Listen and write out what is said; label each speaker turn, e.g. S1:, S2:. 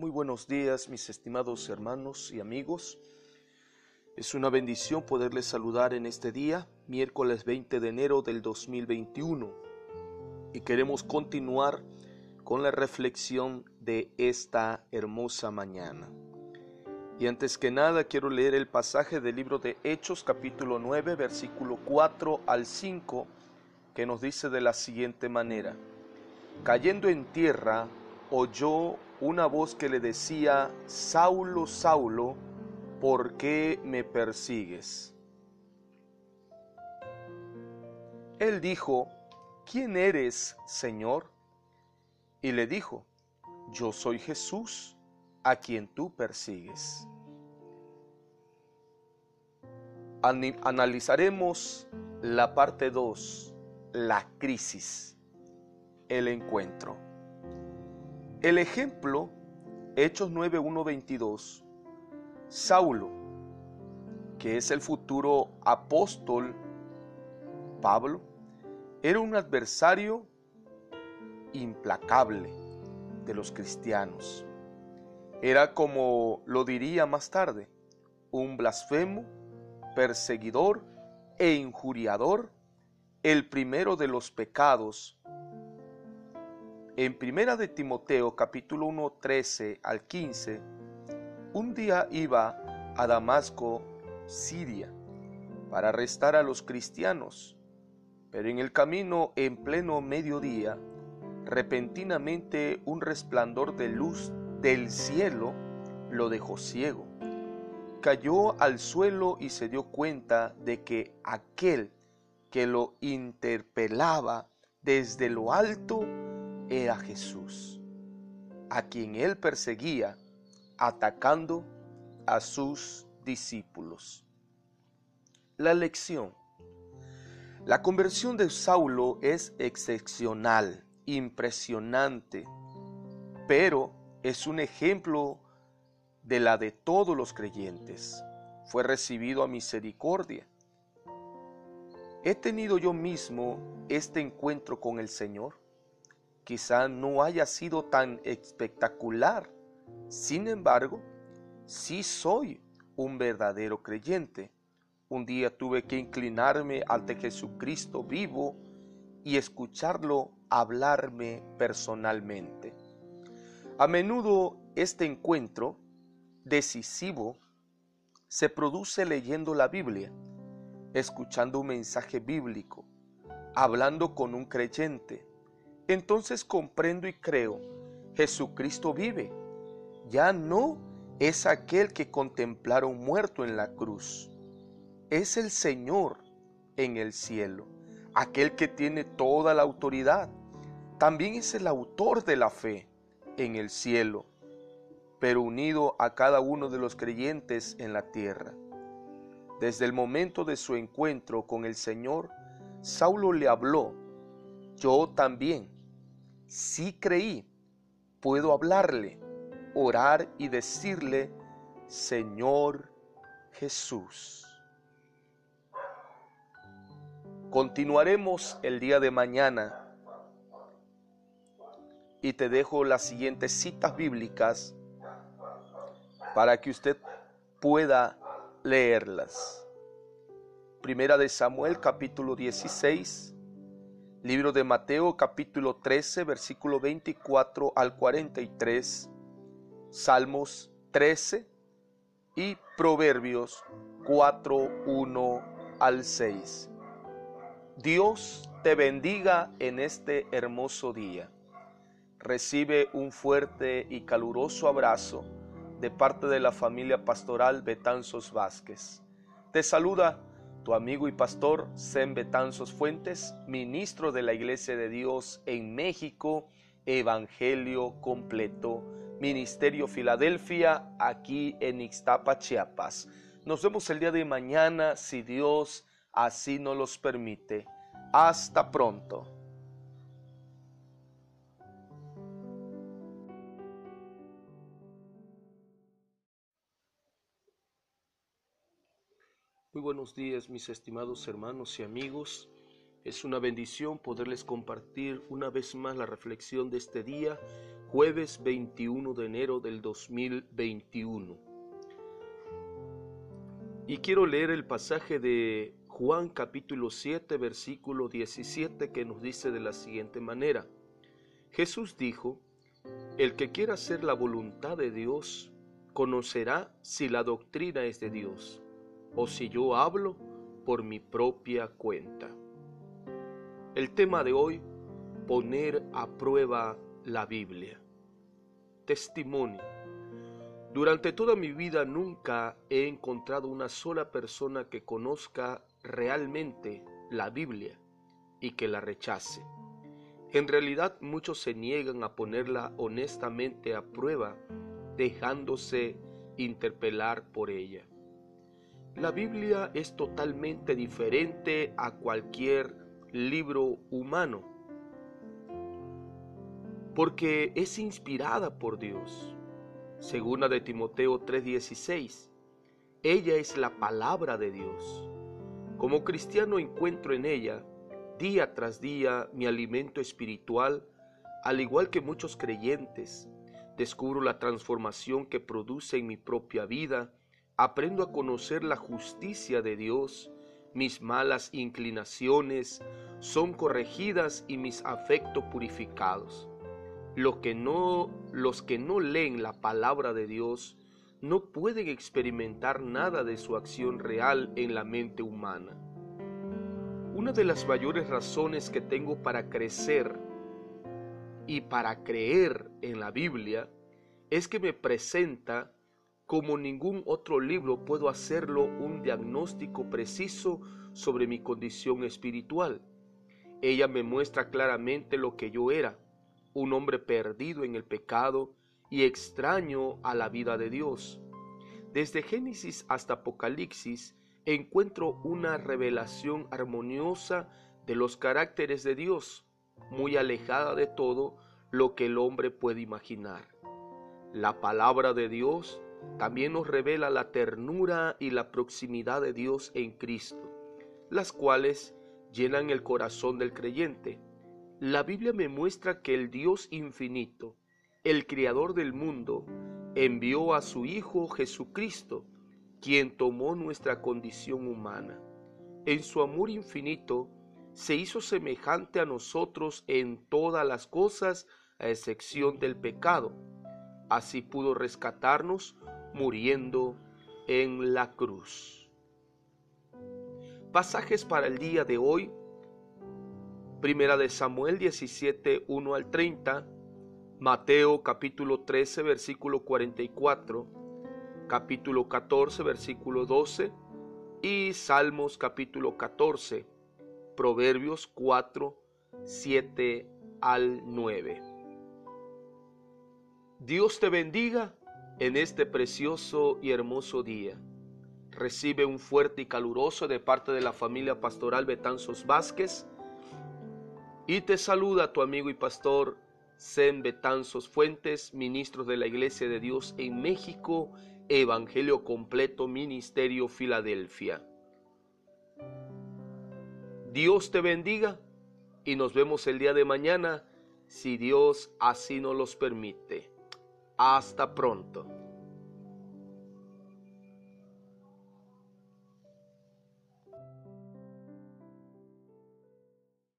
S1: Muy buenos días, mis estimados hermanos y amigos. Es una bendición poderles saludar en este día, miércoles 20 de enero del 2021. Y queremos continuar con la reflexión de esta hermosa mañana. Y antes que nada quiero leer el pasaje del libro de Hechos capítulo 9 versículo 4 al 5 que nos dice de la siguiente manera. Cayendo en tierra, oyó una voz que le decía, Saulo, Saulo, ¿por qué me persigues? Él dijo, ¿quién eres, Señor? Y le dijo, yo soy Jesús, a quien tú persigues. Analizaremos la parte 2, la crisis, el encuentro. El ejemplo, Hechos 9.1.22, Saulo, que es el futuro apóstol Pablo, era un adversario implacable de los cristianos. Era como lo diría más tarde, un blasfemo, perseguidor e injuriador, el primero de los pecados en Primera de Timoteo capítulo 1, 13 al 15, un día iba a Damasco, Siria, para arrestar a los cristianos, pero en el camino en pleno mediodía, repentinamente un resplandor de luz del cielo lo dejó ciego. Cayó al suelo y se dio cuenta de que aquel que lo interpelaba desde lo alto era Jesús, a quien él perseguía atacando a sus discípulos. La lección. La conversión de Saulo es excepcional, impresionante, pero es un ejemplo de la de todos los creyentes. Fue recibido a misericordia. ¿He tenido yo mismo este encuentro con el Señor? Quizá no haya sido tan espectacular. Sin embargo, sí soy un verdadero creyente. Un día tuve que inclinarme ante Jesucristo vivo y escucharlo hablarme personalmente. A menudo este encuentro decisivo se produce leyendo la Biblia, escuchando un mensaje bíblico, hablando con un creyente, entonces comprendo y creo, Jesucristo vive. Ya no es aquel que contemplaron muerto en la cruz. Es el Señor en el cielo, aquel que tiene toda la autoridad. También es el autor de la fe en el cielo, pero unido a cada uno de los creyentes en la tierra. Desde el momento de su encuentro con el Señor, Saulo le habló, yo también si creí, puedo hablarle, orar y decirle, Señor Jesús. Continuaremos el día de mañana y te dejo las siguientes citas bíblicas para que usted pueda leerlas. Primera de Samuel capítulo 16 Libro de Mateo capítulo 13 versículo 24 al 43, Salmos 13 y Proverbios 4, 1 al 6. Dios te bendiga en este hermoso día. Recibe un fuerte y caluroso abrazo de parte de la familia pastoral Betanzos Vázquez. Te saluda tu amigo y pastor Sem Betanzos Fuentes, ministro de la Iglesia de Dios en México, Evangelio completo, Ministerio Filadelfia, aquí en Ixtapa, Chiapas. Nos vemos el día de mañana, si Dios así nos los permite. Hasta pronto. Buenos días mis estimados hermanos y amigos. Es una bendición poderles compartir una vez más la reflexión de este día, jueves 21 de enero del 2021. Y quiero leer el pasaje de Juan capítulo 7, versículo 17 que nos dice de la siguiente manera. Jesús dijo, el que quiera hacer la voluntad de Dios, conocerá si la doctrina es de Dios o si yo hablo por mi propia cuenta. El tema de hoy, poner a prueba la Biblia. Testimonio. Durante toda mi vida nunca he encontrado una sola persona que conozca realmente la Biblia y que la rechace. En realidad muchos se niegan a ponerla honestamente a prueba, dejándose interpelar por ella. La Biblia es totalmente diferente a cualquier libro humano, porque es inspirada por Dios. Segunda de Timoteo 3:16, ella es la palabra de Dios. Como cristiano encuentro en ella, día tras día, mi alimento espiritual, al igual que muchos creyentes. Descubro la transformación que produce en mi propia vida, aprendo a conocer la justicia de Dios, mis malas inclinaciones son corregidas y mis afectos purificados. Los que no, los que no leen la palabra de Dios no pueden experimentar nada de su acción real en la mente humana. Una de las mayores razones que tengo para crecer y para creer en la Biblia es que me presenta como ningún otro libro puedo hacerlo un diagnóstico preciso sobre mi condición espiritual. Ella me muestra claramente lo que yo era, un hombre perdido en el pecado y extraño a la vida de Dios. Desde Génesis hasta Apocalipsis encuentro una revelación armoniosa de los caracteres de Dios, muy alejada de todo lo que el hombre puede imaginar. La palabra de Dios también nos revela la ternura y la proximidad de Dios en Cristo, las cuales llenan el corazón del creyente. La Biblia me muestra que el Dios infinito, el Creador del mundo, envió a su Hijo Jesucristo, quien tomó nuestra condición humana. En su amor infinito, se hizo semejante a nosotros en todas las cosas, a excepción del pecado. Así pudo rescatarnos muriendo en la cruz. Pasajes para el día de hoy. Primera de Samuel 17, 1 al 30. Mateo capítulo 13, versículo 44. Capítulo 14, versículo 12. Y Salmos capítulo 14. Proverbios 4, 7 al 9. Dios te bendiga en este precioso y hermoso día. Recibe un fuerte y caluroso de parte de la familia pastoral Betanzos Vázquez y te saluda tu amigo y pastor Sem Betanzos Fuentes, ministro de la Iglesia de Dios en México, Evangelio Completo, Ministerio Filadelfia. Dios te bendiga y nos vemos el día de mañana si Dios así nos los permite. Hasta pronto.